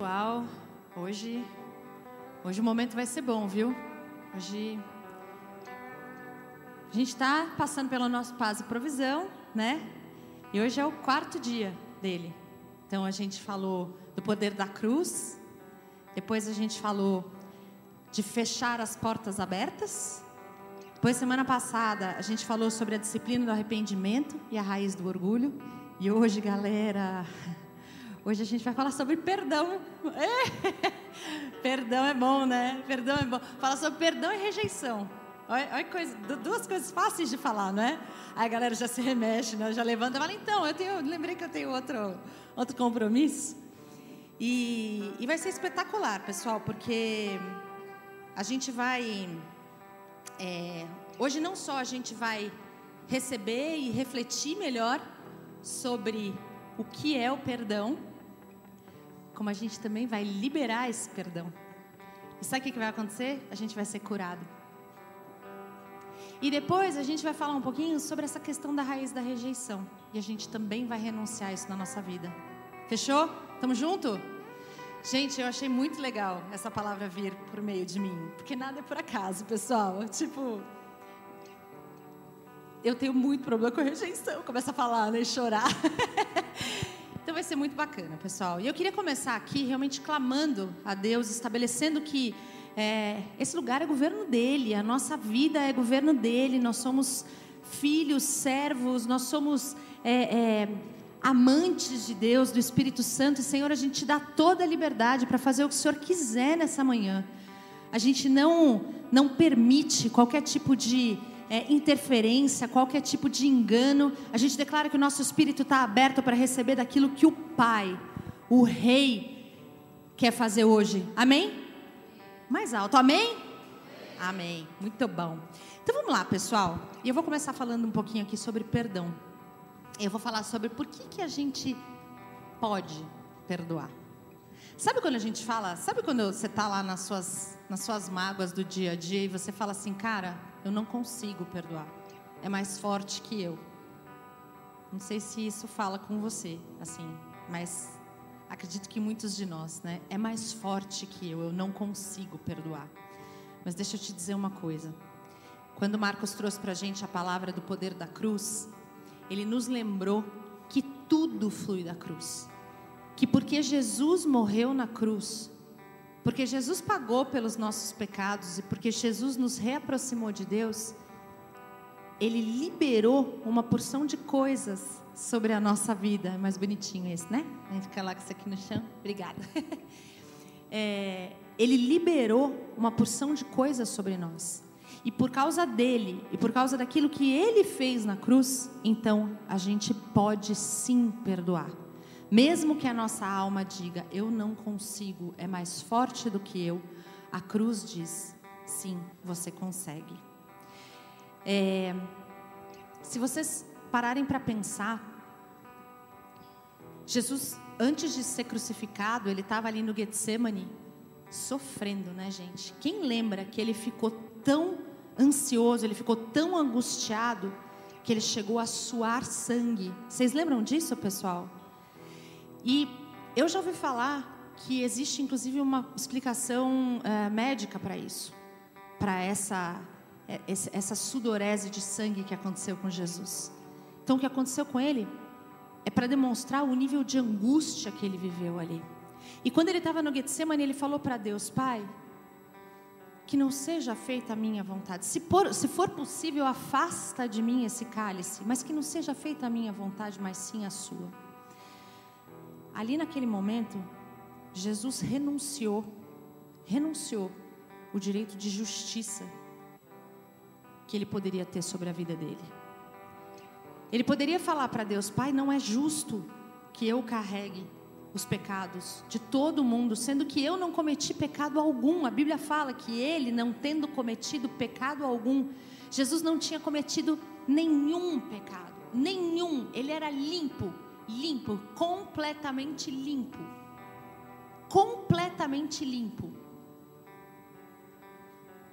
Uau, hoje, hoje o momento vai ser bom, viu? Hoje a gente está passando pelo nosso paz e provisão, né? E hoje é o quarto dia dele. Então a gente falou do poder da cruz, depois a gente falou de fechar as portas abertas. Depois, semana passada, a gente falou sobre a disciplina do arrependimento e a raiz do orgulho. E hoje, galera, Hoje a gente vai falar sobre perdão. É. Perdão é bom, né? Perdão é bom. Fala sobre perdão e rejeição. Olha, olha coisa, duas coisas fáceis de falar, né? Aí a galera já se remexe, né? já levanta e fala, então, eu tenho, lembrei que eu tenho outro, outro compromisso. E, e vai ser espetacular, pessoal, porque a gente vai. É, hoje não só a gente vai receber e refletir melhor sobre o que é o perdão, como a gente também vai liberar esse perdão. E sabe o que vai acontecer? A gente vai ser curado. E depois a gente vai falar um pouquinho sobre essa questão da raiz da rejeição. E a gente também vai renunciar isso na nossa vida. Fechou? Tamo junto? Gente, eu achei muito legal essa palavra vir por meio de mim. Porque nada é por acaso, pessoal. Tipo, eu tenho muito problema com rejeição. Começa a falar, né? Chorar. Então vai ser muito bacana, pessoal. E eu queria começar aqui realmente clamando a Deus, estabelecendo que é, esse lugar é governo dele, a nossa vida é governo dele, nós somos filhos, servos, nós somos é, é, amantes de Deus, do Espírito Santo. E, Senhor, a gente te dá toda a liberdade para fazer o que o Senhor quiser nessa manhã. A gente não, não permite qualquer tipo de é, interferência, qualquer tipo de engano. A gente declara que o nosso espírito está aberto para receber daquilo que o Pai, o Rei, quer fazer hoje. Amém? Mais alto, amém? Amém. Muito bom. Então vamos lá, pessoal. E eu vou começar falando um pouquinho aqui sobre perdão. Eu vou falar sobre por que, que a gente pode perdoar. Sabe quando a gente fala, sabe quando você está lá nas suas, nas suas mágoas do dia a dia e você fala assim, cara, eu não consigo perdoar. É mais forte que eu. Não sei se isso fala com você, assim, mas acredito que muitos de nós, né? É mais forte que eu, eu não consigo perdoar. Mas deixa eu te dizer uma coisa. Quando Marcos trouxe para a gente a palavra do poder da cruz, ele nos lembrou que tudo flui da cruz. Que porque Jesus morreu na cruz, porque Jesus pagou pelos nossos pecados e porque Jesus nos reaproximou de Deus, Ele liberou uma porção de coisas sobre a nossa vida. É mais bonitinho esse, né? A gente fica lá com isso aqui no chão. Obrigada. É, ele liberou uma porção de coisas sobre nós. E por causa dele, e por causa daquilo que ele fez na cruz, então a gente pode sim perdoar. Mesmo que a nossa alma diga, eu não consigo, é mais forte do que eu, a cruz diz, sim, você consegue. É, se vocês pararem para pensar, Jesus, antes de ser crucificado, ele estava ali no Getsemane, sofrendo, né, gente? Quem lembra que ele ficou tão ansioso, ele ficou tão angustiado, que ele chegou a suar sangue? Vocês lembram disso, pessoal? E eu já ouvi falar que existe inclusive uma explicação uh, médica para isso, para essa, é, essa sudorese de sangue que aconteceu com Jesus. Então, o que aconteceu com ele é para demonstrar o nível de angústia que ele viveu ali. E quando ele estava no Getsemane, ele falou para Deus: Pai, que não seja feita a minha vontade. Se, por, se for possível, afasta de mim esse cálice, mas que não seja feita a minha vontade, mas sim a sua. Ali naquele momento, Jesus renunciou, renunciou o direito de justiça que ele poderia ter sobre a vida dele. Ele poderia falar para Deus: Pai, não é justo que eu carregue os pecados de todo mundo, sendo que eu não cometi pecado algum. A Bíblia fala que ele, não tendo cometido pecado algum, Jesus não tinha cometido nenhum pecado, nenhum, ele era limpo limpo, completamente limpo. Completamente limpo.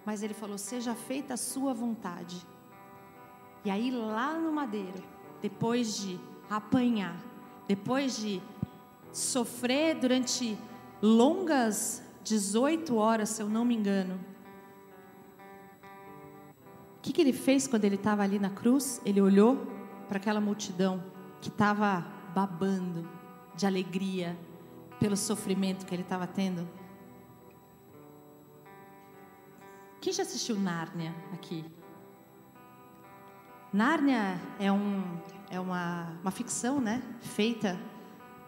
Mas ele falou: seja feita a sua vontade. E aí, lá no madeiro, depois de apanhar, depois de sofrer durante longas 18 horas, se eu não me engano. O que, que ele fez quando ele estava ali na cruz? Ele olhou para aquela multidão que estava babando de alegria pelo sofrimento que ele estava tendo. Quem já assistiu Nárnia aqui? Nárnia é, um, é uma, uma ficção, né? Feita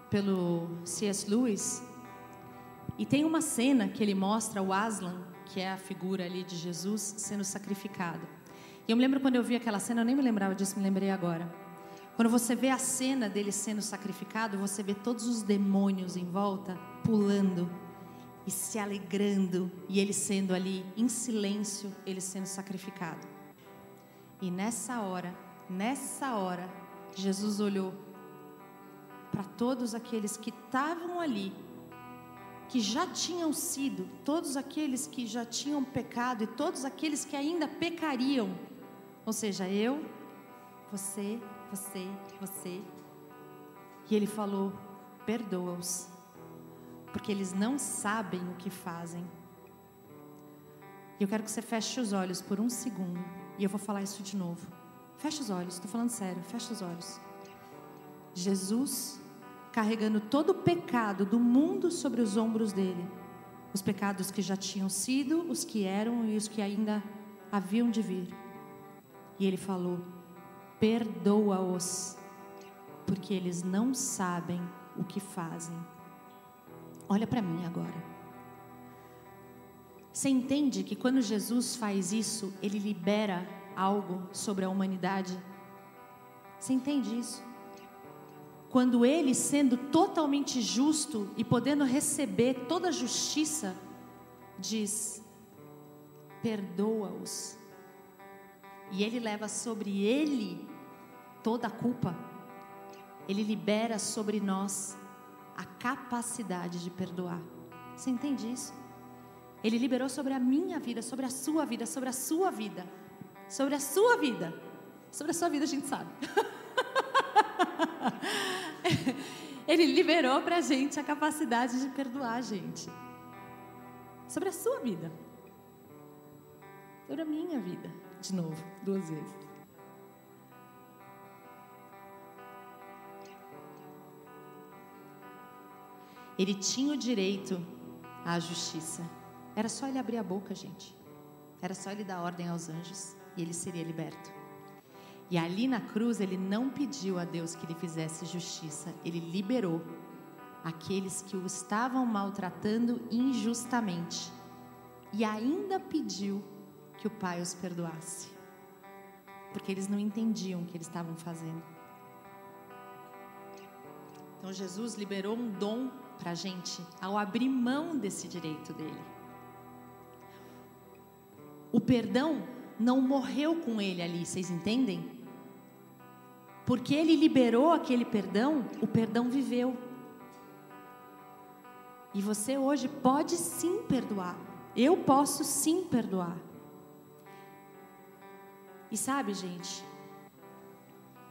pelo C.S. Lewis. E tem uma cena que ele mostra o Aslan, que é a figura ali de Jesus, sendo sacrificado. E eu me lembro quando eu vi aquela cena, eu nem me lembrava disso, me lembrei agora. Quando você vê a cena dele sendo sacrificado, você vê todos os demônios em volta pulando e se alegrando, e ele sendo ali em silêncio, ele sendo sacrificado. E nessa hora, nessa hora, Jesus olhou para todos aqueles que estavam ali, que já tinham sido, todos aqueles que já tinham pecado e todos aqueles que ainda pecariam. Ou seja, eu, você, você, você. E ele falou: perdoa-os, porque eles não sabem o que fazem. E eu quero que você feche os olhos por um segundo. E eu vou falar isso de novo. Fecha os olhos, estou falando sério, fecha os olhos. Jesus carregando todo o pecado do mundo sobre os ombros dele. Os pecados que já tinham sido, os que eram e os que ainda haviam de vir. E ele falou: Perdoa-os, porque eles não sabem o que fazem. Olha para mim agora. Você entende que quando Jesus faz isso, ele libera algo sobre a humanidade? Você entende isso? Quando ele, sendo totalmente justo e podendo receber toda a justiça, diz: perdoa-os. E ele leva sobre ele toda a culpa. Ele libera sobre nós a capacidade de perdoar. Você entende isso? Ele liberou sobre a minha vida, sobre a sua vida, sobre a sua vida. Sobre a sua vida. Sobre a sua vida a gente sabe. Ele liberou para a gente a capacidade de perdoar a gente. Sobre a sua vida. Sobre a minha vida. De novo, duas vezes. Ele tinha o direito à justiça. Era só ele abrir a boca, gente. Era só ele dar ordem aos anjos e ele seria liberto. E ali na cruz ele não pediu a Deus que lhe fizesse justiça, ele liberou aqueles que o estavam maltratando injustamente. E ainda pediu que o Pai os perdoasse. Porque eles não entendiam o que eles estavam fazendo. Então Jesus liberou um dom para a gente ao abrir mão desse direito dele. O perdão não morreu com ele ali, vocês entendem? Porque ele liberou aquele perdão, o perdão viveu. E você hoje pode sim perdoar. Eu posso sim perdoar. E sabe, gente,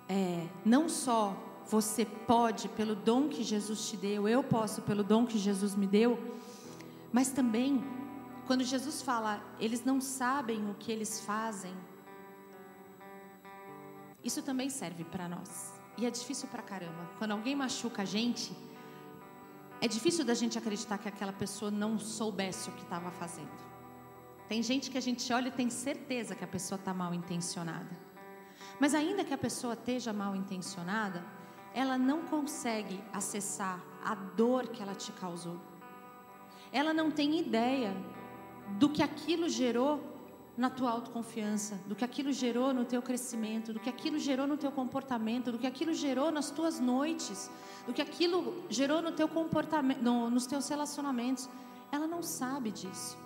é, não só você pode pelo dom que Jesus te deu, eu posso pelo dom que Jesus me deu, mas também quando Jesus fala, eles não sabem o que eles fazem, isso também serve para nós. E é difícil para caramba. Quando alguém machuca a gente, é difícil da gente acreditar que aquela pessoa não soubesse o que estava fazendo. Tem gente que a gente olha e tem certeza que a pessoa está mal intencionada. Mas ainda que a pessoa esteja mal intencionada, ela não consegue acessar a dor que ela te causou. Ela não tem ideia do que aquilo gerou na tua autoconfiança, do que aquilo gerou no teu crescimento, do que aquilo gerou no teu comportamento, do que aquilo gerou nas tuas noites, do que aquilo gerou no teu comportamento, no, nos teus relacionamentos. Ela não sabe disso.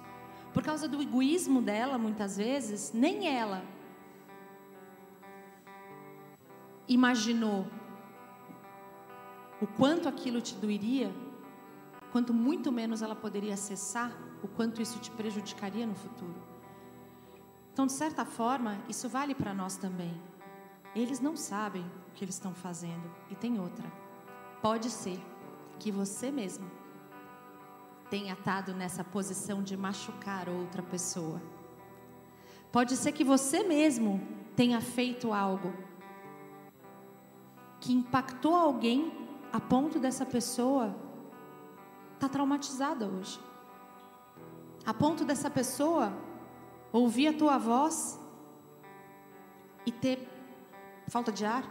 Por causa do egoísmo dela, muitas vezes, nem ela imaginou o quanto aquilo te doeria, quanto muito menos ela poderia acessar o quanto isso te prejudicaria no futuro. Então, de certa forma, isso vale para nós também. Eles não sabem o que eles estão fazendo. E tem outra. Pode ser que você mesmo tenha estado nessa posição de machucar outra pessoa. Pode ser que você mesmo tenha feito algo que impactou alguém a ponto dessa pessoa estar tá traumatizada hoje. A ponto dessa pessoa ouvir a tua voz e ter falta de ar.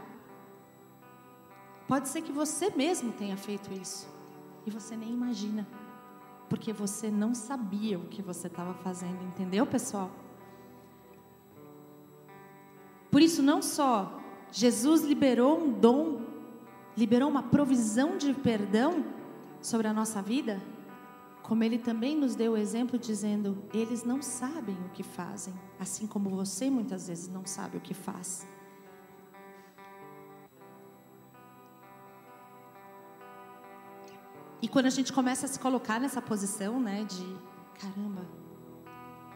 Pode ser que você mesmo tenha feito isso e você nem imagina, porque você não sabia o que você estava fazendo, entendeu, pessoal? Por isso, não só Jesus liberou um dom, liberou uma provisão de perdão sobre a nossa vida, como ele também nos deu o exemplo dizendo: eles não sabem o que fazem, assim como você muitas vezes não sabe o que faz. E quando a gente começa a se colocar nessa posição, né, de caramba,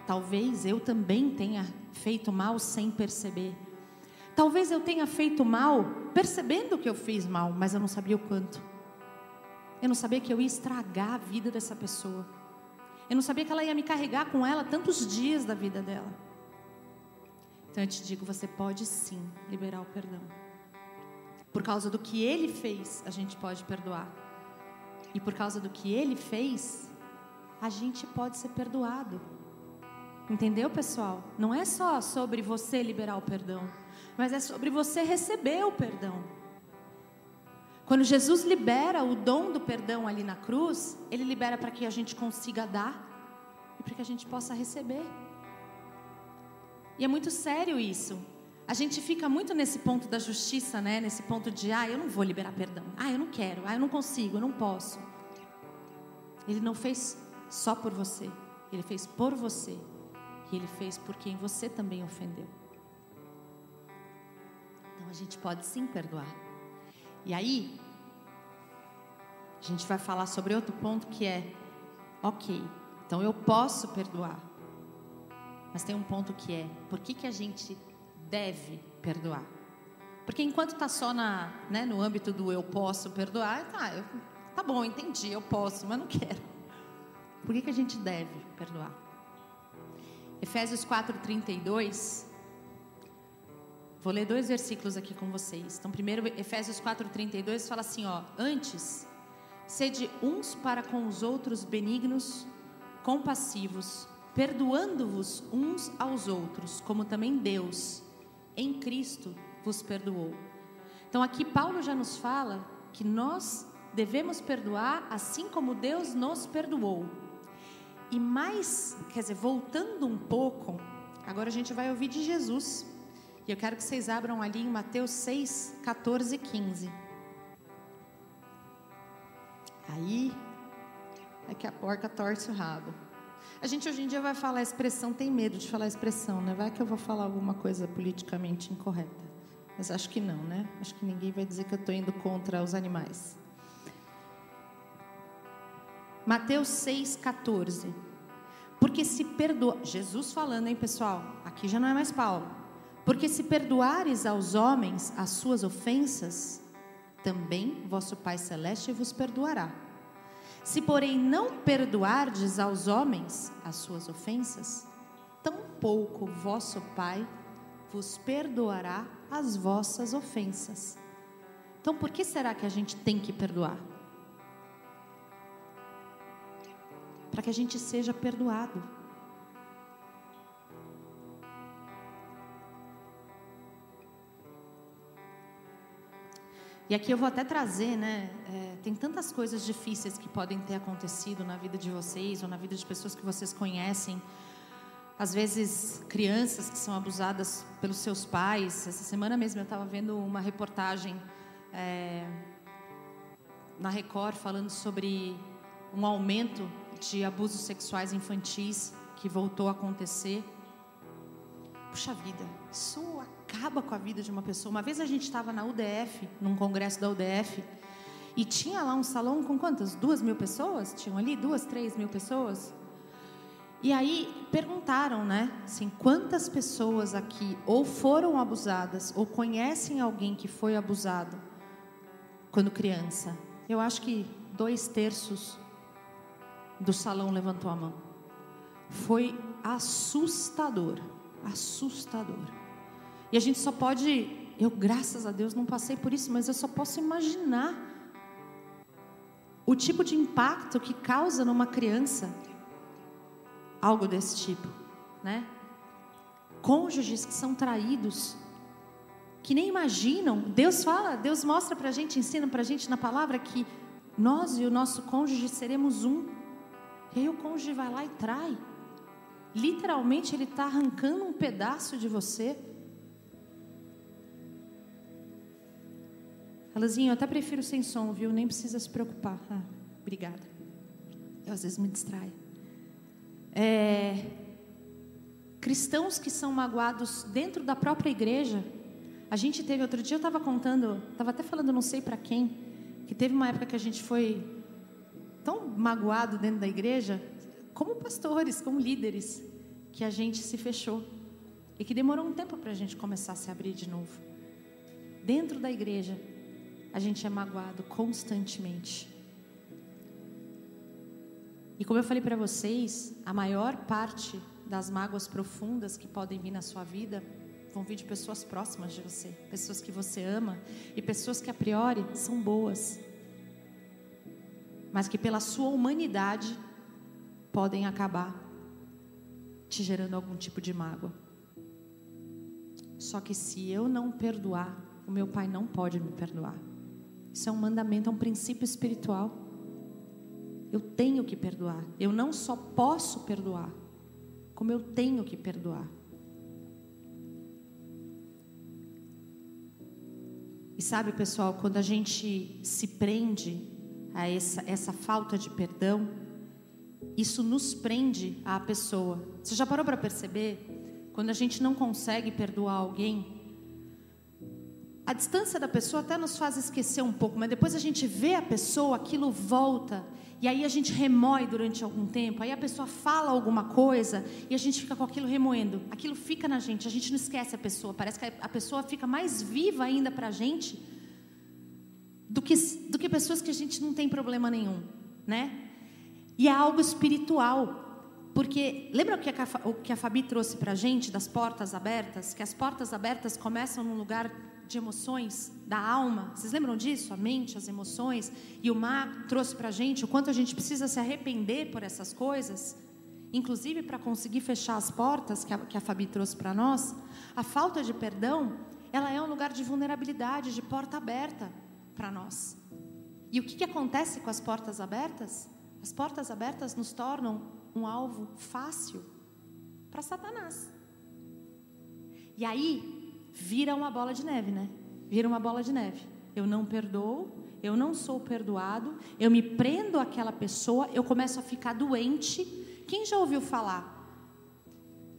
talvez eu também tenha feito mal sem perceber. Talvez eu tenha feito mal percebendo que eu fiz mal, mas eu não sabia o quanto. Eu não sabia que eu ia estragar a vida dessa pessoa. Eu não sabia que ela ia me carregar com ela tantos dias da vida dela. Então eu te digo, você pode sim liberar o perdão. Por causa do que ele fez, a gente pode perdoar. E por causa do que ele fez, a gente pode ser perdoado. Entendeu, pessoal? Não é só sobre você liberar o perdão mas é sobre você receber o perdão. Quando Jesus libera o dom do perdão ali na cruz, ele libera para que a gente consiga dar e para que a gente possa receber. E é muito sério isso. A gente fica muito nesse ponto da justiça, né? Nesse ponto de, ah, eu não vou liberar perdão. Ah, eu não quero. Ah, eu não consigo, eu não posso. Ele não fez só por você. Ele fez por você. E ele fez por quem você também ofendeu a gente pode sim perdoar. E aí, a gente vai falar sobre outro ponto que é: ok, então eu posso perdoar. Mas tem um ponto que é: por que, que a gente deve perdoar? Porque enquanto está só na, né, no âmbito do eu posso perdoar, tá, eu, tá bom, entendi, eu posso, mas não quero. Por que, que a gente deve perdoar? Efésios 4,32 Vou ler dois versículos aqui com vocês. Então, primeiro, Efésios 4:32 fala assim, ó: "Antes, sede uns para com os outros benignos, compassivos, perdoando-vos uns aos outros, como também Deus em Cristo vos perdoou." Então, aqui Paulo já nos fala que nós devemos perdoar assim como Deus nos perdoou. E mais, quer dizer, voltando um pouco, agora a gente vai ouvir de Jesus. E eu quero que vocês abram ali em Mateus 6, 14 e 15. Aí é que a porca torce o rabo. A gente hoje em dia vai falar a expressão, tem medo de falar a expressão, né? Vai que eu vou falar alguma coisa politicamente incorreta. Mas acho que não, né? Acho que ninguém vai dizer que eu estou indo contra os animais. Mateus 6, 14. Porque se perdoa. Jesus falando, hein, pessoal? Aqui já não é mais Paulo. Porque se perdoares aos homens as suas ofensas, também vosso Pai Celeste vos perdoará. Se, porém, não perdoardes aos homens as suas ofensas, tampouco vosso Pai vos perdoará as vossas ofensas. Então, por que será que a gente tem que perdoar? Para que a gente seja perdoado. E aqui eu vou até trazer, né? É, tem tantas coisas difíceis que podem ter acontecido na vida de vocês ou na vida de pessoas que vocês conhecem. Às vezes, crianças que são abusadas pelos seus pais. Essa semana mesmo eu estava vendo uma reportagem é, na Record falando sobre um aumento de abusos sexuais infantis que voltou a acontecer. Puxa vida, isso acaba com a vida de uma pessoa. Uma vez a gente estava na UDF, num congresso da UDF, e tinha lá um salão com quantas? Duas mil pessoas? Tinham ali duas, três mil pessoas? E aí perguntaram, né? Assim, quantas pessoas aqui ou foram abusadas ou conhecem alguém que foi abusado quando criança? Eu acho que dois terços do salão levantou a mão. Foi assustador, assustador. E a gente só pode, eu graças a Deus não passei por isso, mas eu só posso imaginar o tipo de impacto que causa numa criança algo desse tipo, né? Cônjuges que são traídos, que nem imaginam. Deus fala, Deus mostra para a gente, ensina para a gente na palavra que nós e o nosso cônjuge seremos um. E aí o cônjuge vai lá e trai. Literalmente ele está arrancando um pedaço de você. Alazinho, eu até prefiro sem som, viu? Nem precisa se preocupar. Ah, obrigada. Eu às vezes me distraio. É, cristãos que são magoados dentro da própria igreja. A gente teve outro dia, eu estava contando, estava até falando, não sei para quem, que teve uma época que a gente foi tão magoado dentro da igreja, como pastores, como líderes, que a gente se fechou e que demorou um tempo para a gente começar a se abrir de novo. Dentro da igreja, a gente é magoado constantemente. E como eu falei para vocês, a maior parte das mágoas profundas que podem vir na sua vida vão vir de pessoas próximas de você, pessoas que você ama e pessoas que a priori são boas, mas que pela sua humanidade podem acabar te gerando algum tipo de mágoa. Só que se eu não perdoar, o meu pai não pode me perdoar. Isso é um mandamento, é um princípio espiritual. Eu tenho que perdoar. Eu não só posso perdoar, como eu tenho que perdoar. E sabe, pessoal, quando a gente se prende a essa, essa falta de perdão, isso nos prende à pessoa. Você já parou para perceber? Quando a gente não consegue perdoar alguém, a distância da pessoa até nos faz esquecer um pouco, mas depois a gente vê a pessoa, aquilo volta, e aí a gente remói durante algum tempo, aí a pessoa fala alguma coisa e a gente fica com aquilo remoendo. Aquilo fica na gente, a gente não esquece a pessoa, parece que a pessoa fica mais viva ainda para a gente do que, do que pessoas que a gente não tem problema nenhum, né? E é algo espiritual, porque lembra o que a, o que a Fabi trouxe para a gente das portas abertas? Que as portas abertas começam num lugar de emoções da alma. Vocês lembram disso? A mente, as emoções. E o mar trouxe para a gente o quanto a gente precisa se arrepender por essas coisas. Inclusive para conseguir fechar as portas que a, que a Fabi trouxe para nós. A falta de perdão, ela é um lugar de vulnerabilidade, de porta aberta para nós. E o que, que acontece com as portas abertas? As portas abertas nos tornam um alvo fácil para Satanás. E aí, vira uma bola de neve, né? Vira uma bola de neve. Eu não perdoo, eu não sou perdoado, eu me prendo àquela pessoa, eu começo a ficar doente. Quem já ouviu falar?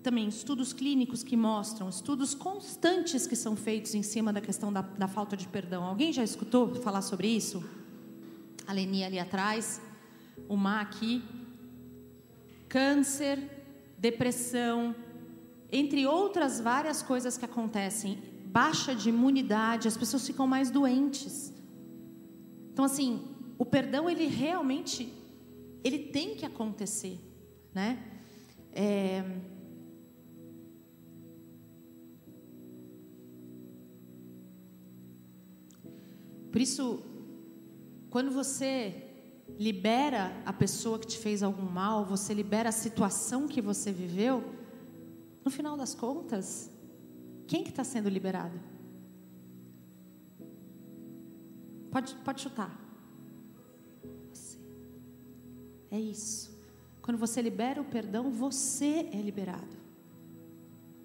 Também estudos clínicos que mostram, estudos constantes que são feitos em cima da questão da, da falta de perdão. Alguém já escutou falar sobre isso? A Leni ali atrás, o Má aqui. Câncer, depressão, entre outras várias coisas que acontecem, baixa de imunidade, as pessoas ficam mais doentes. Então, assim, o perdão, ele realmente, ele tem que acontecer, né? É... Por isso, quando você libera a pessoa que te fez algum mal, você libera a situação que você viveu, no final das contas, quem que está sendo liberado? Pode, pode chutar. Você. É isso. Quando você libera o perdão, você é liberado.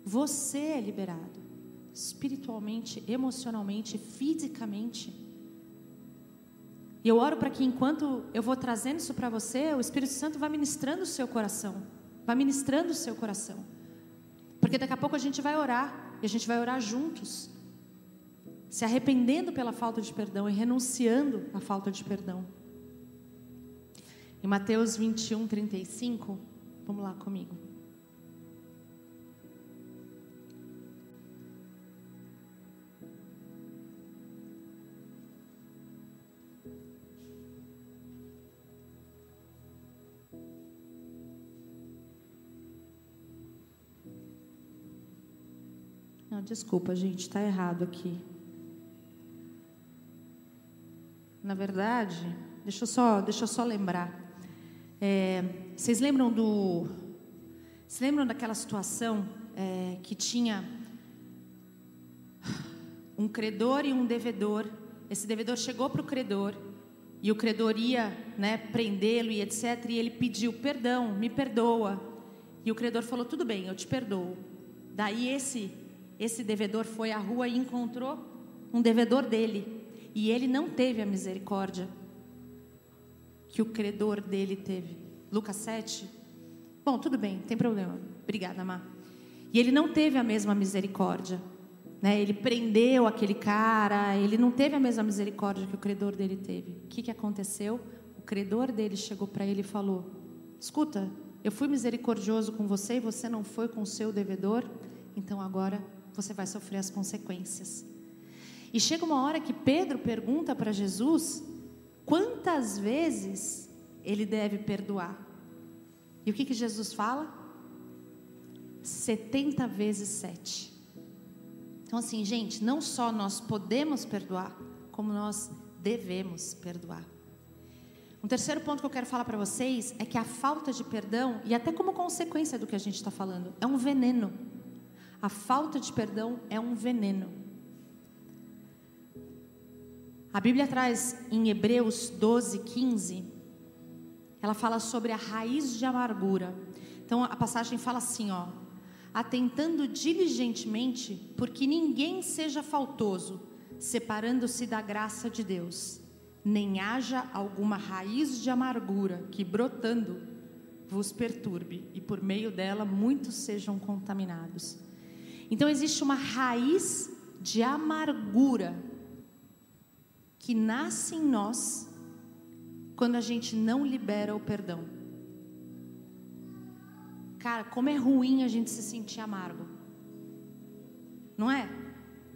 Você é liberado. Espiritualmente, emocionalmente, fisicamente. E eu oro para que enquanto eu vou trazendo isso para você, o Espírito Santo vai ministrando o seu coração. Vai ministrando o seu coração. Porque daqui a pouco a gente vai orar, e a gente vai orar juntos, se arrependendo pela falta de perdão e renunciando à falta de perdão. Em Mateus 21, 35, vamos lá comigo. Não, desculpa, gente, está errado aqui. Na verdade, deixa eu só, deixa eu só lembrar. É, vocês lembram do. Vocês lembram daquela situação é, que tinha um credor e um devedor? Esse devedor chegou para o credor e o credor ia né, prendê-lo e etc. E ele pediu perdão, me perdoa. E o credor falou: tudo bem, eu te perdoo. Daí esse esse devedor foi à rua e encontrou um devedor dele. E ele não teve a misericórdia que o credor dele teve. Lucas 7. Bom, tudo bem, tem problema. Obrigada, Má. E ele não teve a mesma misericórdia. Né? Ele prendeu aquele cara, ele não teve a mesma misericórdia que o credor dele teve. O que, que aconteceu? O credor dele chegou para ele e falou: Escuta, eu fui misericordioso com você e você não foi com o seu devedor, então agora você vai sofrer as consequências. E chega uma hora que Pedro pergunta para Jesus quantas vezes ele deve perdoar. E o que, que Jesus fala? 70 vezes 7. Então, assim, gente, não só nós podemos perdoar, como nós devemos perdoar. Um terceiro ponto que eu quero falar para vocês é que a falta de perdão, e até como consequência do que a gente está falando, é um veneno. A falta de perdão é um veneno. A Bíblia traz em Hebreus 12, 15, ela fala sobre a raiz de amargura. Então a passagem fala assim, ó: atentando diligentemente, porque ninguém seja faltoso, separando-se da graça de Deus, nem haja alguma raiz de amargura que brotando vos perturbe e por meio dela muitos sejam contaminados. Então existe uma raiz de amargura que nasce em nós quando a gente não libera o perdão. Cara, como é ruim a gente se sentir amargo. Não é?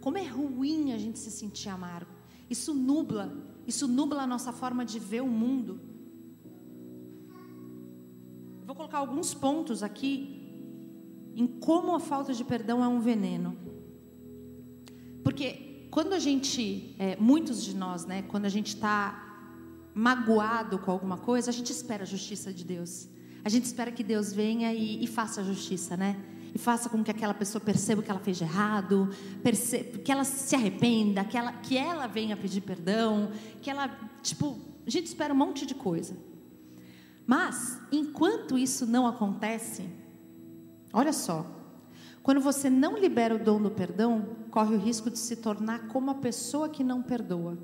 Como é ruim a gente se sentir amargo. Isso nubla, isso nubla a nossa forma de ver o mundo. Vou colocar alguns pontos aqui em como a falta de perdão é um veneno. Porque quando a gente, é, muitos de nós, né, quando a gente está magoado com alguma coisa, a gente espera a justiça de Deus. A gente espera que Deus venha e, e faça a justiça, né? E faça com que aquela pessoa perceba que ela fez de errado, perceba, que ela se arrependa, que ela, que ela venha pedir perdão, que ela, tipo, a gente espera um monte de coisa. Mas, enquanto isso não acontece, Olha só. Quando você não libera o dom do perdão, corre o risco de se tornar como a pessoa que não perdoa.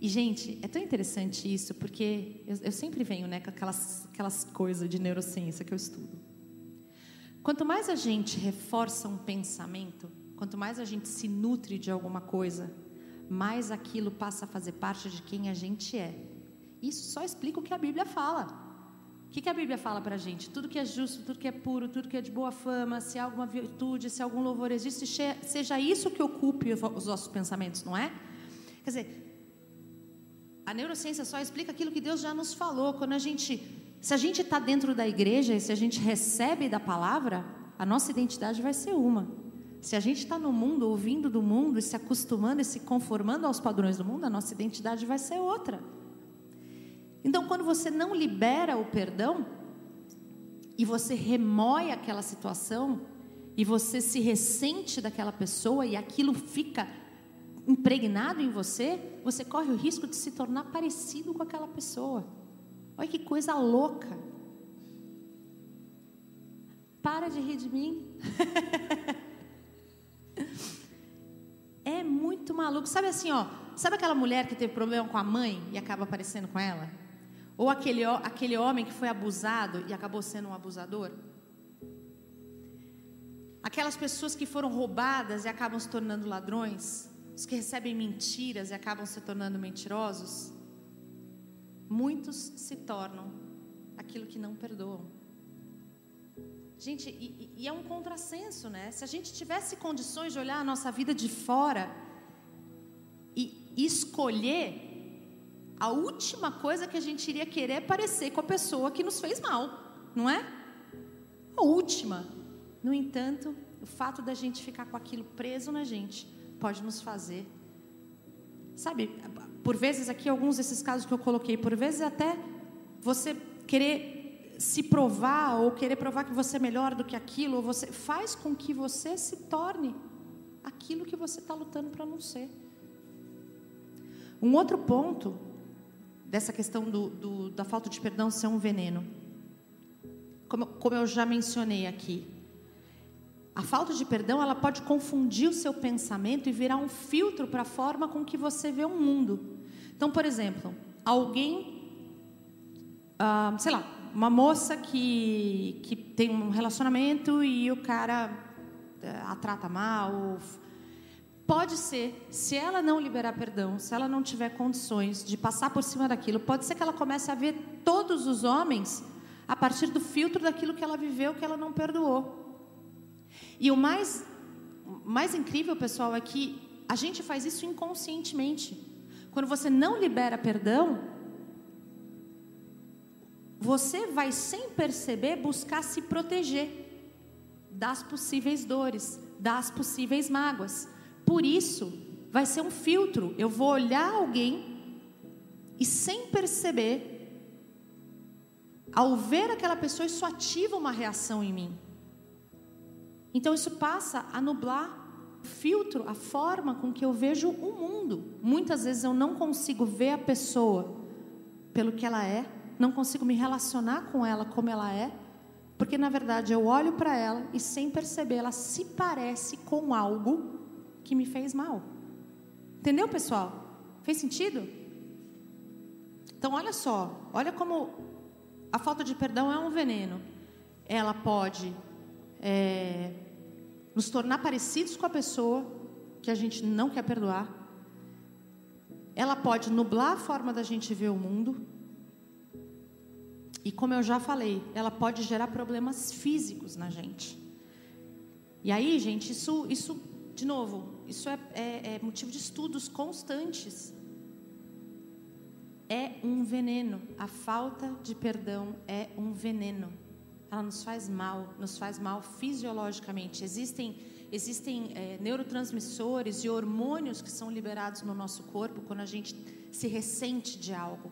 E, gente, é tão interessante isso, porque eu, eu sempre venho né, com aquelas, aquelas coisas de neurociência que eu estudo. Quanto mais a gente reforça um pensamento, quanto mais a gente se nutre de alguma coisa, mais aquilo passa a fazer parte de quem a gente é. Isso só explica o que a Bíblia fala que, que a Bíblia fala para a gente? Tudo que é justo, tudo que é puro, tudo que é de boa fama, se há alguma virtude, se algum louvor existe, seja isso que ocupe os nossos pensamentos, não é? Quer dizer, a neurociência só explica aquilo que Deus já nos falou. Quando a gente, se a gente está dentro da igreja e se a gente recebe da palavra, a nossa identidade vai ser uma. Se a gente está no mundo, ouvindo do mundo e se acostumando e se conformando aos padrões do mundo, a nossa identidade vai ser outra. Então, quando você não libera o perdão e você remoe aquela situação e você se ressente daquela pessoa e aquilo fica impregnado em você, você corre o risco de se tornar parecido com aquela pessoa. Olha que coisa louca. Para de rir de mim. é muito maluco. Sabe assim, ó, sabe aquela mulher que teve problema com a mãe e acaba aparecendo com ela? Ou aquele, aquele homem que foi abusado e acabou sendo um abusador? Aquelas pessoas que foram roubadas e acabam se tornando ladrões? Os que recebem mentiras e acabam se tornando mentirosos? Muitos se tornam aquilo que não perdoam. Gente, e, e, é um contrassenso, né? Se a gente tivesse condições de olhar a nossa vida de fora e escolher a última coisa que a gente iria querer é parecer com a pessoa que nos fez mal, não é? A última. No entanto, o fato da gente ficar com aquilo preso na gente pode nos fazer. Sabe, por vezes aqui, alguns desses casos que eu coloquei, por vezes até você querer se provar ou querer provar que você é melhor do que aquilo, ou você faz com que você se torne aquilo que você está lutando para não ser. Um outro ponto dessa questão do, do, da falta de perdão ser um veneno, como, como eu já mencionei aqui, a falta de perdão ela pode confundir o seu pensamento e virar um filtro para a forma com que você vê o mundo. Então, por exemplo, alguém, ah, sei lá, uma moça que, que tem um relacionamento e o cara eh, a trata mal. Pode ser, se ela não liberar perdão, se ela não tiver condições de passar por cima daquilo, pode ser que ela comece a ver todos os homens a partir do filtro daquilo que ela viveu, que ela não perdoou. E o mais, mais incrível, pessoal, é que a gente faz isso inconscientemente. Quando você não libera perdão, você vai, sem perceber, buscar se proteger das possíveis dores, das possíveis mágoas. Por isso, vai ser um filtro. Eu vou olhar alguém e, sem perceber, ao ver aquela pessoa, isso ativa uma reação em mim. Então isso passa a nublar filtro a forma com que eu vejo o mundo. Muitas vezes eu não consigo ver a pessoa pelo que ela é, não consigo me relacionar com ela como ela é, porque na verdade eu olho para ela e sem perceber ela se parece com algo que me fez mal. Entendeu, pessoal? Fez sentido? Então olha só, olha como a falta de perdão é um veneno. Ela pode é, nos tornar parecidos com a pessoa que a gente não quer perdoar. Ela pode nublar a forma da gente ver o mundo. E como eu já falei, ela pode gerar problemas físicos na gente. E aí, gente, isso, isso de novo, isso é, é, é motivo de estudos constantes. É um veneno. A falta de perdão é um veneno ela nos faz mal, nos faz mal fisiologicamente. Existem, existem é, neurotransmissores e hormônios que são liberados no nosso corpo quando a gente se ressente de algo.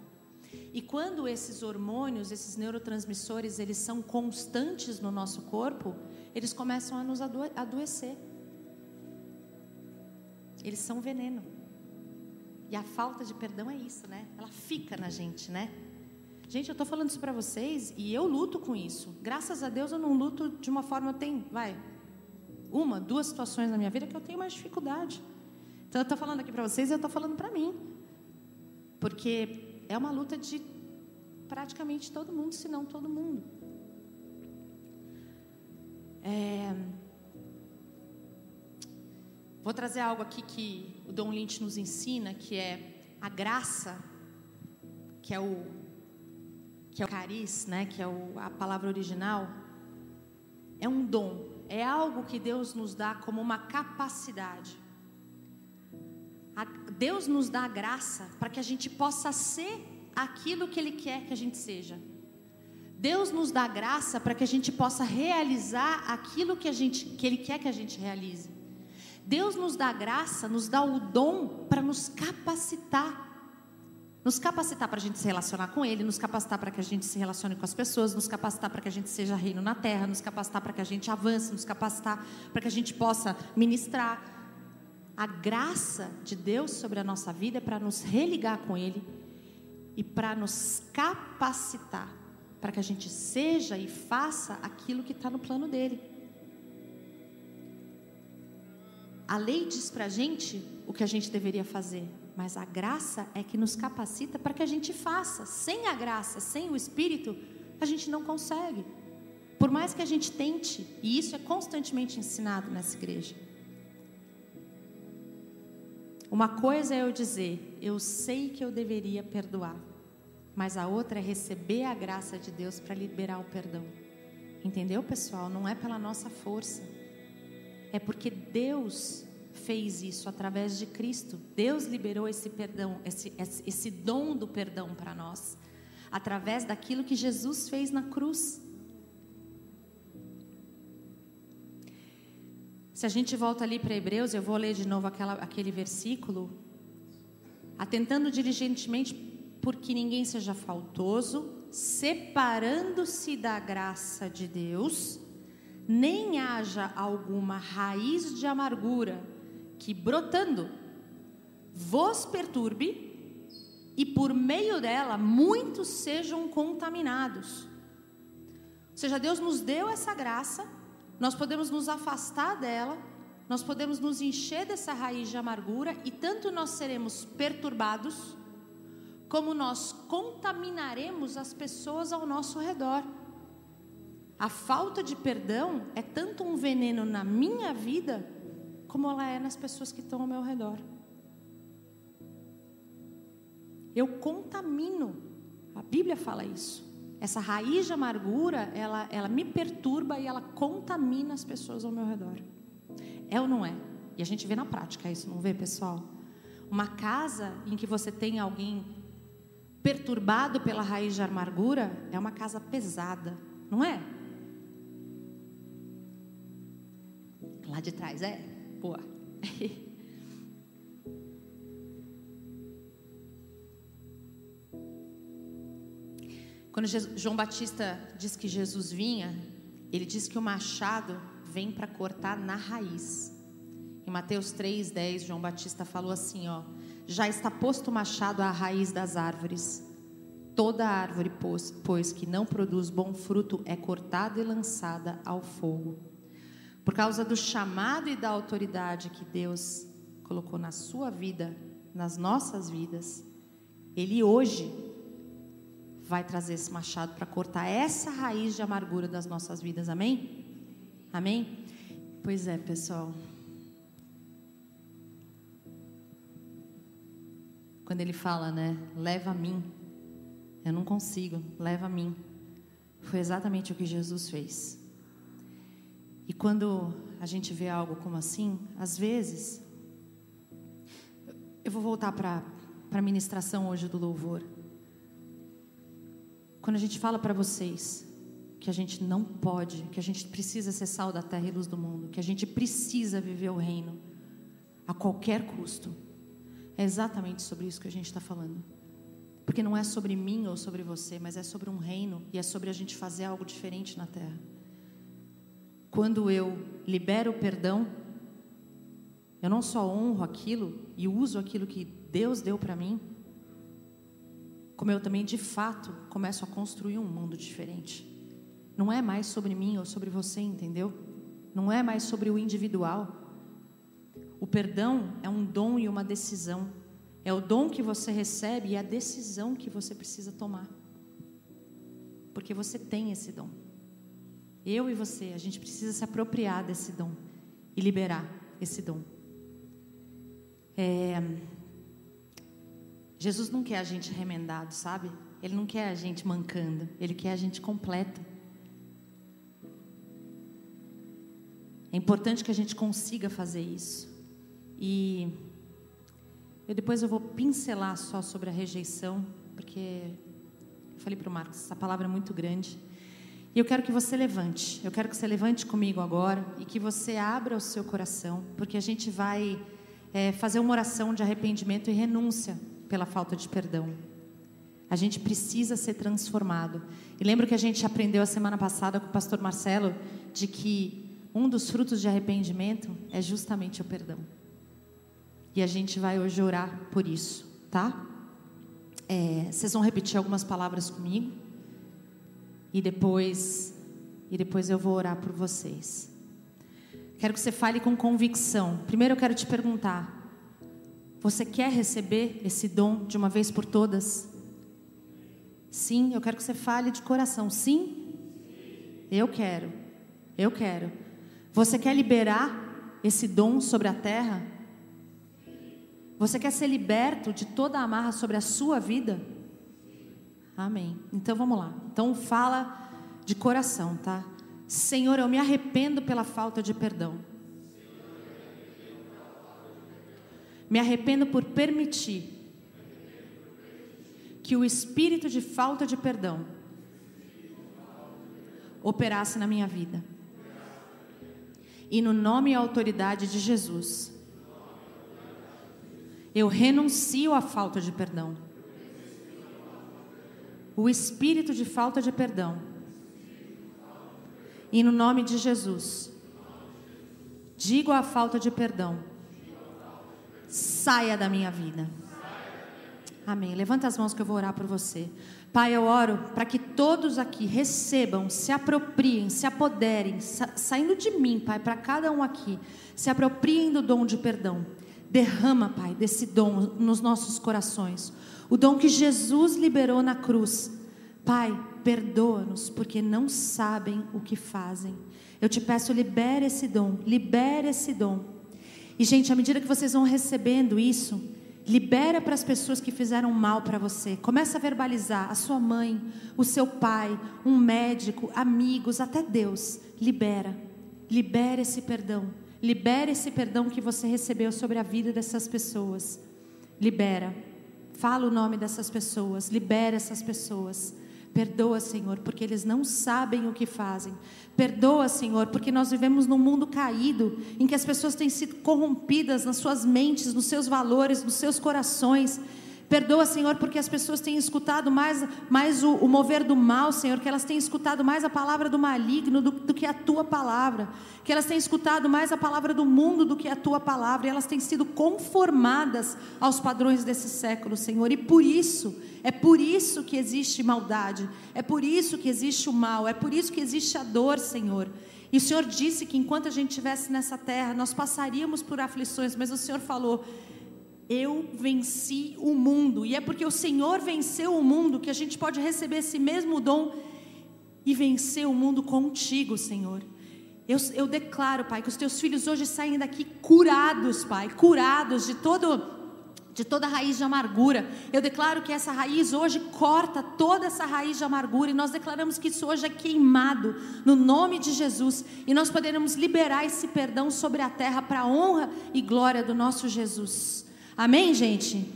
E quando esses hormônios, esses neurotransmissores, eles são constantes no nosso corpo, eles começam a nos adoecer. Eles são veneno. E a falta de perdão é isso, né? Ela fica na gente, né? Gente, eu estou falando isso para vocês e eu luto com isso. Graças a Deus eu não luto de uma forma, tem, vai, uma, duas situações na minha vida que eu tenho mais dificuldade. Então eu estou falando aqui para vocês e eu estou falando para mim. Porque é uma luta de praticamente todo mundo, se não todo mundo. É... Vou trazer algo aqui que o Dom Lynch nos ensina, que é a graça, que é o que é o cariz, né, que é o, a palavra original, é um dom, é algo que Deus nos dá como uma capacidade. A, Deus nos dá a graça para que a gente possa ser aquilo que Ele quer que a gente seja. Deus nos dá graça para que a gente possa realizar aquilo que, a gente, que Ele quer que a gente realize. Deus nos dá graça, nos dá o dom para nos capacitar nos capacitar para a gente se relacionar com Ele, nos capacitar para que a gente se relacione com as pessoas, nos capacitar para que a gente seja reino na terra, nos capacitar para que a gente avance, nos capacitar para que a gente possa ministrar. A graça de Deus sobre a nossa vida é para nos religar com Ele e para nos capacitar para que a gente seja e faça aquilo que está no plano dele. A lei diz para a gente o que a gente deveria fazer, mas a graça é que nos capacita para que a gente faça. Sem a graça, sem o Espírito, a gente não consegue. Por mais que a gente tente, e isso é constantemente ensinado nessa igreja. Uma coisa é eu dizer, eu sei que eu deveria perdoar, mas a outra é receber a graça de Deus para liberar o perdão. Entendeu, pessoal? Não é pela nossa força, é porque Deus fez isso através de Cristo. Deus liberou esse perdão, esse, esse, dom do perdão para nós, através daquilo que Jesus fez na cruz. Se a gente volta ali para Hebreus, eu vou ler de novo aquela, aquele versículo. Atentando diligentemente porque ninguém seja faltoso, separando-se da graça de Deus, nem haja alguma raiz de amargura que brotando vos perturbe e por meio dela muitos sejam contaminados. Ou seja, Deus nos deu essa graça, nós podemos nos afastar dela, nós podemos nos encher dessa raiz de amargura e tanto nós seremos perturbados, como nós contaminaremos as pessoas ao nosso redor. A falta de perdão é tanto um veneno na minha vida, como ela é nas pessoas que estão ao meu redor. Eu contamino. A Bíblia fala isso. Essa raiz de amargura, ela, ela me perturba e ela contamina as pessoas ao meu redor. É ou não é? E a gente vê na prática isso, não vê, pessoal? Uma casa em que você tem alguém perturbado pela raiz de amargura é uma casa pesada, não é? Lá de trás é? Boa. Quando João Batista diz que Jesus vinha, ele diz que o machado vem para cortar na raiz. Em Mateus 3:10, João Batista falou assim, ó: Já está posto o machado à raiz das árvores. Toda árvore, pois, pois que não produz bom fruto, é cortada e lançada ao fogo. Por causa do chamado e da autoridade que Deus colocou na sua vida, nas nossas vidas, Ele hoje vai trazer esse machado para cortar essa raiz de amargura das nossas vidas. Amém? Amém? Pois é, pessoal. Quando ele fala, né? Leva a mim. Eu não consigo, leva a mim. Foi exatamente o que Jesus fez. E quando a gente vê algo como assim, às vezes. Eu vou voltar para a ministração hoje do louvor. Quando a gente fala para vocês que a gente não pode, que a gente precisa ser sal da terra e luz do mundo, que a gente precisa viver o reino a qualquer custo, é exatamente sobre isso que a gente está falando. Porque não é sobre mim ou sobre você, mas é sobre um reino e é sobre a gente fazer algo diferente na terra. Quando eu libero o perdão, eu não só honro aquilo e uso aquilo que Deus deu para mim, como eu também de fato começo a construir um mundo diferente. Não é mais sobre mim ou sobre você, entendeu? Não é mais sobre o individual. O perdão é um dom e uma decisão. É o dom que você recebe e a decisão que você precisa tomar. Porque você tem esse dom. Eu e você, a gente precisa se apropriar desse dom e liberar esse dom. É, Jesus não quer a gente remendado, sabe? Ele não quer a gente mancando, ele quer a gente completo. É importante que a gente consiga fazer isso. E eu depois eu vou pincelar só sobre a rejeição, porque eu falei para o Marcos, essa palavra é muito grande. E eu quero que você levante, eu quero que você levante comigo agora e que você abra o seu coração, porque a gente vai é, fazer uma oração de arrependimento e renúncia pela falta de perdão. A gente precisa ser transformado. E lembro que a gente aprendeu a semana passada com o pastor Marcelo de que um dos frutos de arrependimento é justamente o perdão. E a gente vai hoje orar por isso, tá? É, vocês vão repetir algumas palavras comigo e depois e depois eu vou orar por vocês. Quero que você fale com convicção. Primeiro eu quero te perguntar: você quer receber esse dom de uma vez por todas? Sim, eu quero que você fale de coração. Sim? Eu quero. Eu quero. Você quer liberar esse dom sobre a terra? Você quer ser liberto de toda a amarra sobre a sua vida? Amém. Então vamos lá. Então fala de coração, tá? Senhor, eu me arrependo pela falta de perdão. Me arrependo por permitir que o espírito de falta de perdão operasse na minha vida. E no nome e autoridade de Jesus, eu renuncio à falta de perdão. O espírito de falta de perdão. E no nome de Jesus, digo à falta de perdão: saia da minha vida. Amém. Levanta as mãos que eu vou orar por você. Pai, eu oro para que todos aqui recebam, se apropriem, se apoderem, sa saindo de mim, Pai, para cada um aqui, se apropriem do dom de perdão. Derrama, Pai, desse dom nos nossos corações. O dom que Jesus liberou na cruz. Pai, perdoa-nos, porque não sabem o que fazem. Eu te peço, libere esse dom, libere esse dom. E, gente, à medida que vocês vão recebendo isso, Libera para as pessoas que fizeram mal para você. Começa a verbalizar a sua mãe, o seu pai, um médico, amigos, até Deus. Libera. Libera esse perdão. Libera esse perdão que você recebeu sobre a vida dessas pessoas. Libera. Fala o nome dessas pessoas. Libera essas pessoas. Perdoa, Senhor, porque eles não sabem o que fazem. Perdoa, Senhor, porque nós vivemos num mundo caído, em que as pessoas têm sido corrompidas nas suas mentes, nos seus valores, nos seus corações. Perdoa, Senhor, porque as pessoas têm escutado mais, mais o, o mover do mal, Senhor, que elas têm escutado mais a palavra do maligno do, do, que a tua palavra, que elas têm escutado mais a palavra do mundo do que a tua palavra, e elas têm sido conformadas aos padrões desse século, Senhor, e por isso, é por isso que existe maldade, é por isso que existe o mal, é por isso que existe a dor, Senhor. E o Senhor disse que enquanto a gente estivesse nessa terra, nós passaríamos por aflições, mas o Senhor falou eu venci o mundo. E é porque o Senhor venceu o mundo que a gente pode receber esse mesmo dom e vencer o mundo contigo, Senhor. Eu, eu declaro, Pai, que os teus filhos hoje saem daqui curados, Pai, curados de todo de toda raiz de amargura. Eu declaro que essa raiz hoje corta toda essa raiz de amargura e nós declaramos que isso hoje é queimado no nome de Jesus e nós poderemos liberar esse perdão sobre a terra para a honra e glória do nosso Jesus. Amém, gente?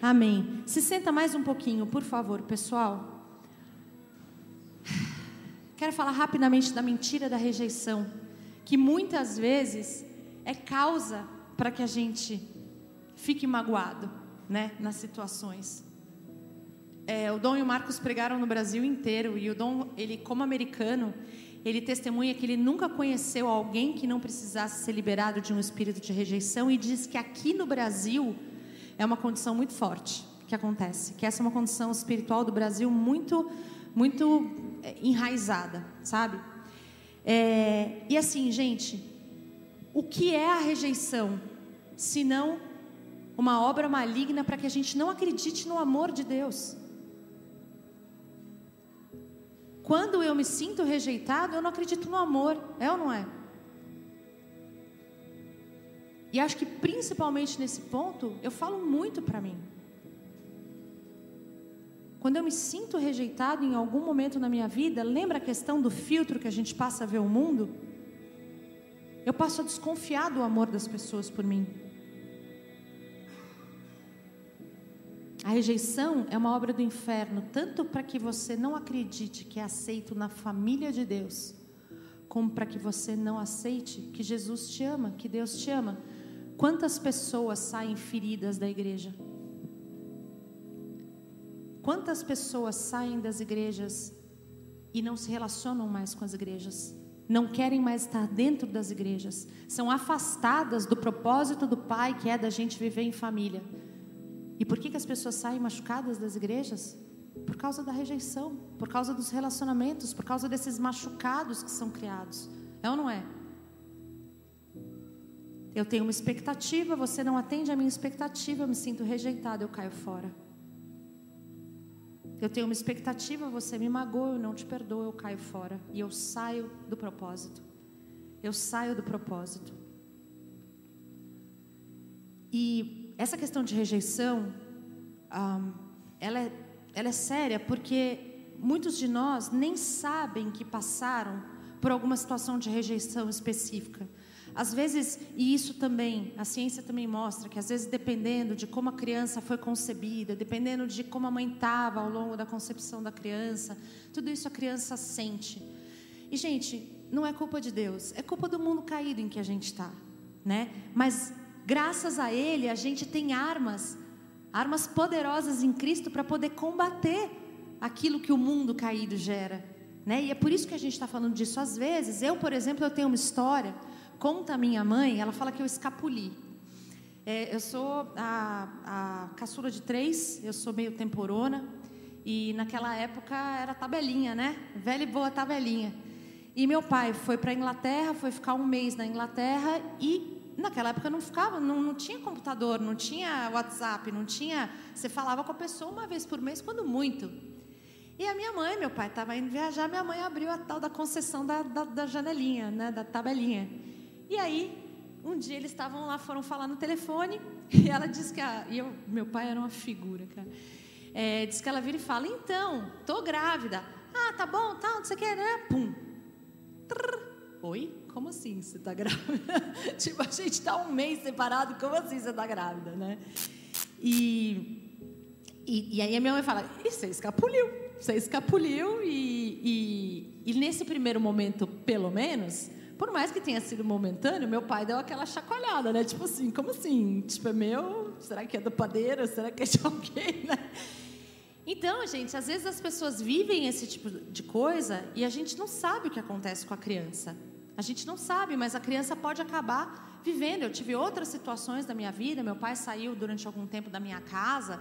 Amém. Se senta mais um pouquinho, por favor, pessoal. Quero falar rapidamente da mentira da rejeição, que muitas vezes é causa para que a gente fique magoado, né, nas situações. É, o Dom e o Marcos pregaram no Brasil inteiro e o Dom, ele como americano, ele testemunha que ele nunca conheceu alguém que não precisasse ser liberado de um espírito de rejeição e diz que aqui no Brasil é uma condição muito forte que acontece, que essa é uma condição espiritual do Brasil muito, muito é, enraizada, sabe? É, e assim, gente, o que é a rejeição, se não uma obra maligna para que a gente não acredite no amor de Deus? Quando eu me sinto rejeitado, eu não acredito no amor, é ou não é? E acho que principalmente nesse ponto, eu falo muito para mim. Quando eu me sinto rejeitado em algum momento na minha vida, lembra a questão do filtro que a gente passa a ver o mundo? Eu passo a desconfiar do amor das pessoas por mim. A rejeição é uma obra do inferno, tanto para que você não acredite que é aceito na família de Deus, como para que você não aceite que Jesus te ama, que Deus te ama. Quantas pessoas saem feridas da igreja? Quantas pessoas saem das igrejas e não se relacionam mais com as igrejas? Não querem mais estar dentro das igrejas, são afastadas do propósito do Pai, que é da gente viver em família. E por que, que as pessoas saem machucadas das igrejas? Por causa da rejeição, por causa dos relacionamentos, por causa desses machucados que são criados. É ou não é? Eu tenho uma expectativa, você não atende a minha expectativa, eu me sinto rejeitada, eu caio fora. Eu tenho uma expectativa, você me magoa, eu não te perdoo, eu caio fora. E eu saio do propósito. Eu saio do propósito. E essa questão de rejeição, um, ela, é, ela é séria porque muitos de nós nem sabem que passaram por alguma situação de rejeição específica. Às vezes, e isso também, a ciência também mostra que às vezes dependendo de como a criança foi concebida, dependendo de como a mãe estava ao longo da concepção da criança, tudo isso a criança sente. E gente, não é culpa de Deus, é culpa do mundo caído em que a gente está, né? Mas graças a Ele a gente tem armas, armas poderosas em Cristo para poder combater aquilo que o mundo caído gera, né? E é por isso que a gente está falando disso. Às vezes, eu, por exemplo, eu tenho uma história. Conta a minha mãe, ela fala que eu escapuli. É, eu sou a, a caçula de três, eu sou meio temporona. E naquela época era tabelinha, né? Velha e boa tabelinha. E meu pai foi para a Inglaterra, foi ficar um mês na Inglaterra e naquela época não ficava, não, não tinha computador, não tinha WhatsApp, não tinha. Você falava com a pessoa uma vez por mês, quando muito. E a minha mãe, meu pai estava indo viajar, minha mãe abriu a tal da concessão da, da, da janelinha, né, da tabelinha. E aí, um dia eles estavam lá, foram falar no telefone, e ela disse que a, e eu, meu pai era uma figura, cara. É, diz que ela vira e fala: Então, tô grávida. Ah, tá bom, tá, não sei o que, né? Pum. Trrr. Oi? Como assim você tá grávida? tipo, a gente tá um mês separado, como assim você tá grávida, né? E, e, e aí a minha mãe fala: E você escapuliu. Você escapuliu e, e, e nesse primeiro momento, pelo menos, por mais que tenha sido momentâneo, meu pai deu aquela chacoalhada, né? Tipo assim, como assim? Tipo, é meu? Será que é do padeiro? Será que é de alguém, né? Então, gente, às vezes as pessoas vivem esse tipo de coisa e a gente não sabe o que acontece com a criança. A gente não sabe, mas a criança pode acabar vivendo. Eu tive outras situações da minha vida. Meu pai saiu durante algum tempo da minha casa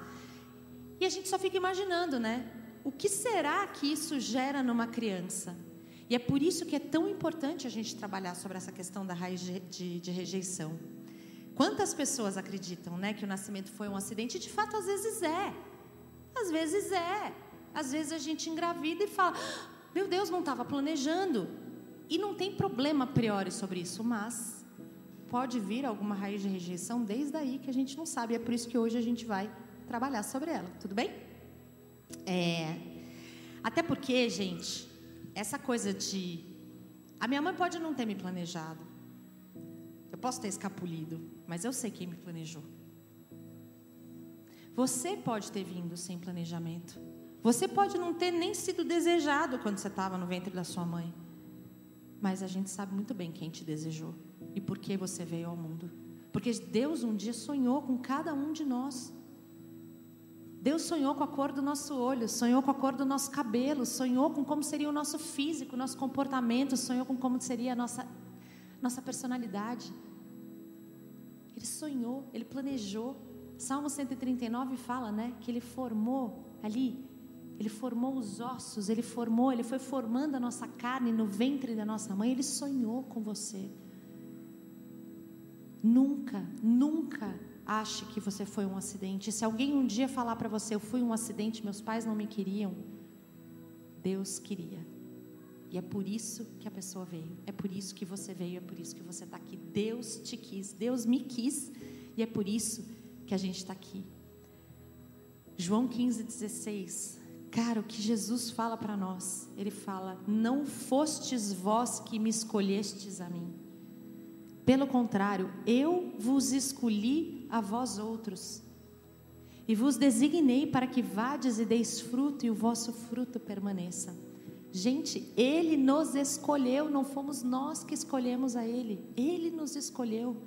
e a gente só fica imaginando, né? O que será que isso gera numa criança? E é por isso que é tão importante a gente trabalhar sobre essa questão da raiz de, de, rejeição. Quantas pessoas acreditam, né, que o nascimento foi um acidente? E de fato, às vezes é. Às vezes é. Às vezes a gente engravida e fala: ah, Meu Deus, não estava planejando. E não tem problema a priori sobre isso, mas pode vir alguma raiz de rejeição desde aí que a gente não sabe. É por isso que hoje a gente vai trabalhar sobre ela. Tudo bem? É, até porque, gente, essa coisa de. A minha mãe pode não ter me planejado. Eu posso ter escapulido, mas eu sei quem me planejou. Você pode ter vindo sem planejamento. Você pode não ter nem sido desejado quando você estava no ventre da sua mãe. Mas a gente sabe muito bem quem te desejou e por que você veio ao mundo. Porque Deus um dia sonhou com cada um de nós. Deus sonhou com a cor do nosso olho, sonhou com a cor do nosso cabelo, sonhou com como seria o nosso físico, nosso comportamento, sonhou com como seria a nossa, nossa personalidade. Ele sonhou, ele planejou. Salmo 139 fala, né, que ele formou ali, ele formou os ossos, ele formou, ele foi formando a nossa carne no ventre da nossa mãe, ele sonhou com você. Nunca, nunca ache que você foi um acidente. Se alguém um dia falar para você, eu fui um acidente, meus pais não me queriam, Deus queria. E é por isso que a pessoa veio, é por isso que você veio, é por isso que você está aqui. Deus te quis, Deus me quis, e é por isso que a gente está aqui. João 15, 16. Cara, o que Jesus fala para nós? Ele fala: Não fostes vós que me escolhestes a mim. Pelo contrário, eu vos escolhi a vós outros. E vos designei para que vades e deis fruto e o vosso fruto permaneça. Gente, Ele nos escolheu, não fomos nós que escolhemos a Ele. Ele nos escolheu.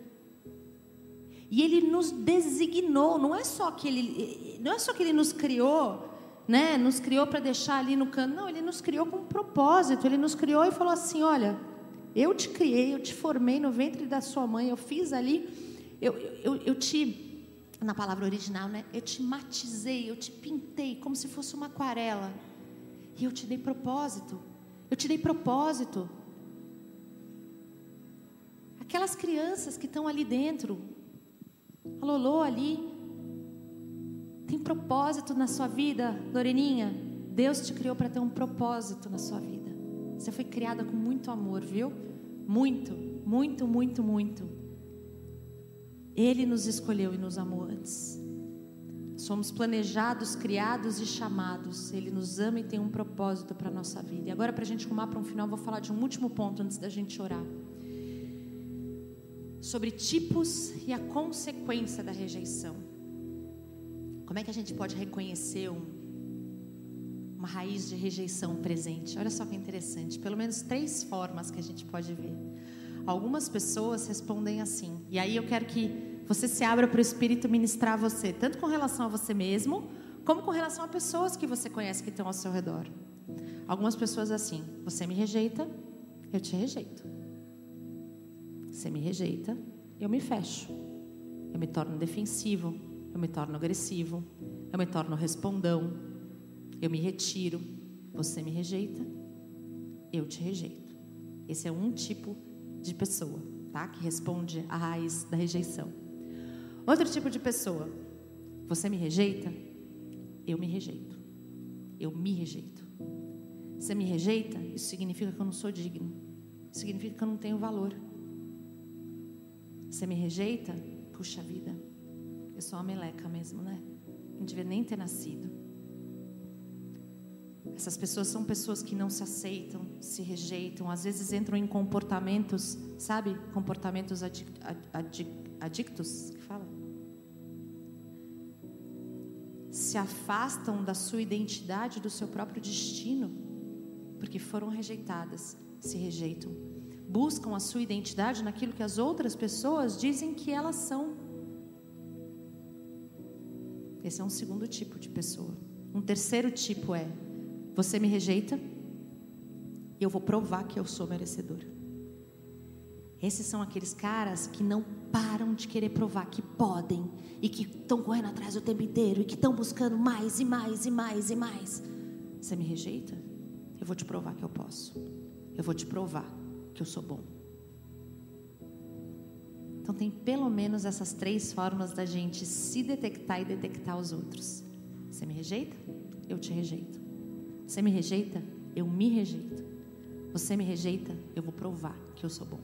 E ele nos designou, não é só que ele, não é só que ele nos criou, né? Nos criou para deixar ali no canto. Não, ele nos criou com um propósito. Ele nos criou e falou assim: "Olha, eu te criei, eu te formei no ventre da sua mãe, eu fiz ali, eu, eu, eu te na palavra original, né? Eu te matizei, eu te pintei como se fosse uma aquarela. E eu te dei propósito. Eu te dei propósito. Aquelas crianças que estão ali dentro, a Lolô ali tem propósito na sua vida, Loreninha. Deus te criou para ter um propósito na sua vida. Você foi criada com muito amor, viu? Muito, muito, muito, muito. Ele nos escolheu e nos amou antes. Somos planejados, criados e chamados. Ele nos ama e tem um propósito para a nossa vida. E agora, para a gente rumar para um final, vou falar de um último ponto antes da gente orar sobre tipos e a consequência da rejeição. Como é que a gente pode reconhecer um, uma raiz de rejeição presente. Olha só que interessante. Pelo menos três formas que a gente pode ver. Algumas pessoas respondem assim. E aí eu quero que você se abra para o Espírito ministrar você, tanto com relação a você mesmo, como com relação a pessoas que você conhece que estão ao seu redor. Algumas pessoas assim: você me rejeita, eu te rejeito. Você me rejeita, eu me fecho. Eu me torno defensivo, eu me torno agressivo, eu me torno respondão, eu me retiro. Você me rejeita, eu te rejeito. Esse é um tipo de pessoa, tá? Que responde à raiz da rejeição. Outro tipo de pessoa, você me rejeita, eu me rejeito. Eu me rejeito. Você me rejeita, isso significa que eu não sou digno. Isso significa que eu não tenho valor. Você me rejeita, puxa vida. Eu sou uma meleca mesmo, né? Não devia nem ter nascido. Essas pessoas são pessoas que não se aceitam, se rejeitam, às vezes entram em comportamentos, sabe? Comportamentos adic adic adictos, que fala? Se afastam da sua identidade, do seu próprio destino, porque foram rejeitadas, se rejeitam. Buscam a sua identidade naquilo que as outras pessoas dizem que elas são. Esse é um segundo tipo de pessoa. Um terceiro tipo é: você me rejeita, e eu vou provar que eu sou merecedor. Esses são aqueles caras que não param de querer provar que podem e que estão correndo atrás o tempo inteiro e que estão buscando mais e mais e mais e mais. Você me rejeita? Eu vou te provar que eu posso. Eu vou te provar que eu sou bom. Então tem pelo menos essas três formas da gente se detectar e detectar os outros. Você me rejeita? Eu te rejeito. Você me rejeita? Eu me rejeito. Você me rejeita? Eu vou provar que eu sou bom.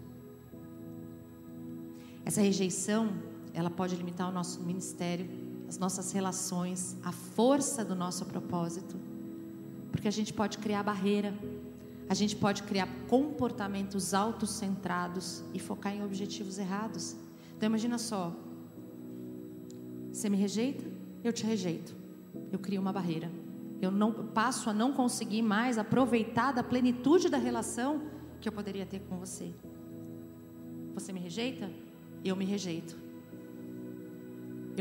Essa rejeição, ela pode limitar o nosso ministério, as nossas relações, a força do nosso propósito. Porque a gente pode criar barreira, a gente pode criar comportamentos autocentrados e focar em objetivos errados. Então imagina só, você me rejeita, eu te rejeito. Eu crio uma barreira. Eu não passo a não conseguir mais aproveitar da plenitude da relação que eu poderia ter com você. Você me rejeita? eu me rejeito.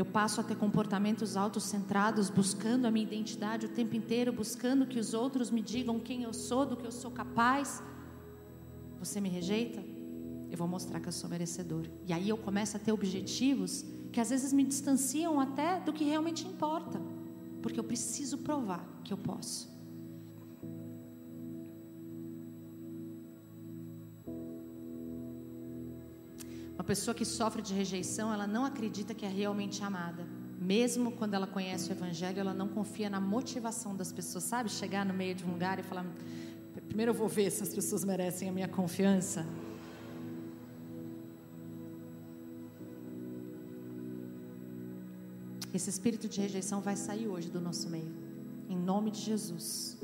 Eu passo a ter comportamentos autocentrados, buscando a minha identidade o tempo inteiro, buscando que os outros me digam quem eu sou, do que eu sou capaz. Você me rejeita? Eu vou mostrar que eu sou merecedor. E aí eu começo a ter objetivos que às vezes me distanciam até do que realmente importa, porque eu preciso provar que eu posso. Pessoa que sofre de rejeição, ela não acredita que é realmente amada. Mesmo quando ela conhece o Evangelho, ela não confia na motivação das pessoas. Sabe? Chegar no meio de um lugar e falar: primeiro eu vou ver se as pessoas merecem a minha confiança. Esse espírito de rejeição vai sair hoje do nosso meio. Em nome de Jesus.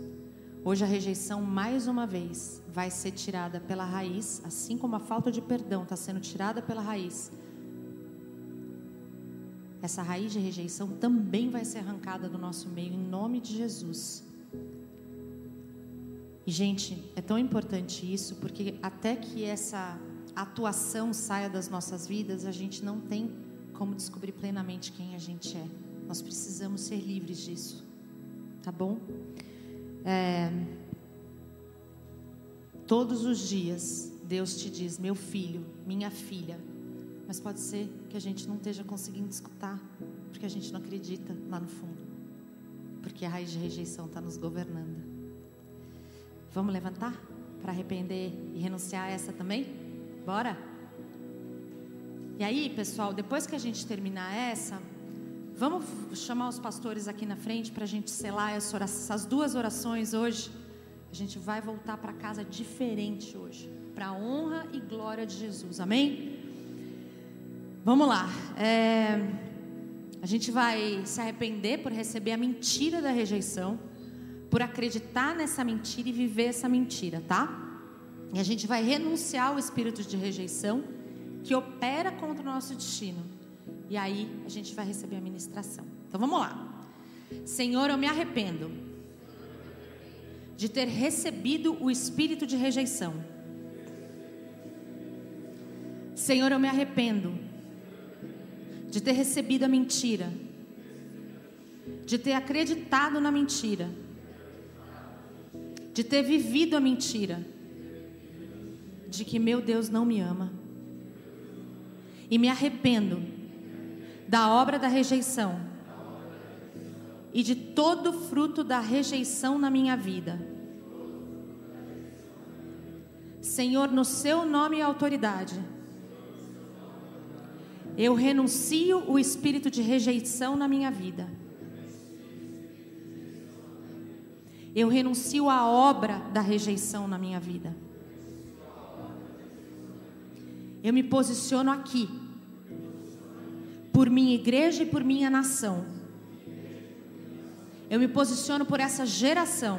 Hoje a rejeição, mais uma vez, vai ser tirada pela raiz, assim como a falta de perdão está sendo tirada pela raiz. Essa raiz de rejeição também vai ser arrancada do nosso meio, em nome de Jesus. E, gente, é tão importante isso, porque até que essa atuação saia das nossas vidas, a gente não tem como descobrir plenamente quem a gente é. Nós precisamos ser livres disso, tá bom? É, todos os dias, Deus te diz: meu filho, minha filha. Mas pode ser que a gente não esteja conseguindo escutar, porque a gente não acredita lá no fundo, porque a raiz de rejeição está nos governando. Vamos levantar para arrepender e renunciar a essa também? Bora? E aí, pessoal, depois que a gente terminar essa, Vamos chamar os pastores aqui na frente para a gente selar essas duas orações hoje. A gente vai voltar para casa diferente hoje, para a honra e glória de Jesus. Amém? Vamos lá. É, a gente vai se arrepender por receber a mentira da rejeição, por acreditar nessa mentira e viver essa mentira, tá? E a gente vai renunciar ao espírito de rejeição que opera contra o nosso destino e aí a gente vai receber a ministração. Então vamos lá. Senhor, eu me arrependo de ter recebido o espírito de rejeição. Senhor, eu me arrependo de ter recebido a mentira, de ter acreditado na mentira, de ter vivido a mentira, de que meu Deus não me ama. E me arrependo da obra da rejeição e de todo fruto da rejeição na minha vida. Senhor, no seu nome e autoridade, eu renuncio o espírito de rejeição na minha vida. Eu renuncio a obra da rejeição na minha vida. Eu me posiciono aqui, por minha igreja e por minha nação. Eu me posiciono por essa geração.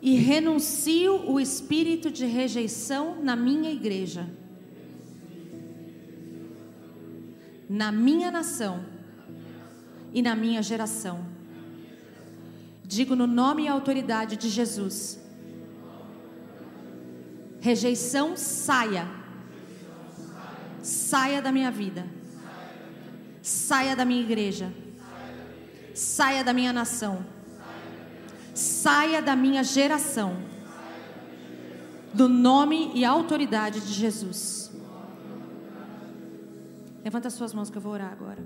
E renuncio o espírito de rejeição na minha igreja, na minha nação. E na minha geração. Digo no nome e autoridade de Jesus: rejeição saia, saia da minha vida, saia da minha igreja saia da minha nação, saia da minha geração, do nome e autoridade de Jesus. Levanta suas mãos que eu vou orar agora.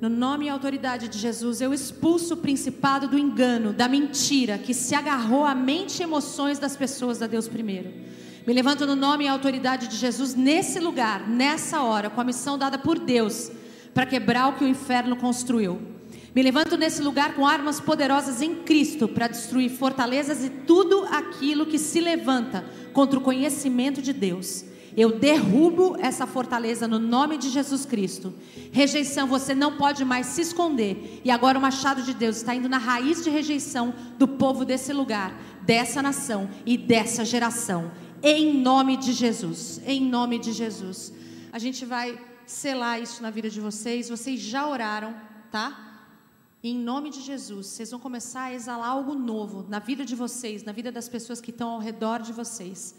No nome e autoridade de Jesus, eu expulso o principado do engano, da mentira que se agarrou à mente e emoções das pessoas da Deus primeiro. Me levanto no nome e autoridade de Jesus nesse lugar, nessa hora, com a missão dada por Deus para quebrar o que o inferno construiu. Me levanto nesse lugar com armas poderosas em Cristo para destruir fortalezas e tudo aquilo que se levanta contra o conhecimento de Deus. Eu derrubo essa fortaleza no nome de Jesus Cristo. Rejeição, você não pode mais se esconder. E agora o machado de Deus está indo na raiz de rejeição do povo desse lugar, dessa nação e dessa geração. Em nome de Jesus. Em nome de Jesus. A gente vai selar isso na vida de vocês. Vocês já oraram, tá? em nome de Jesus, vocês vão começar a exalar algo novo na vida de vocês, na vida das pessoas que estão ao redor de vocês.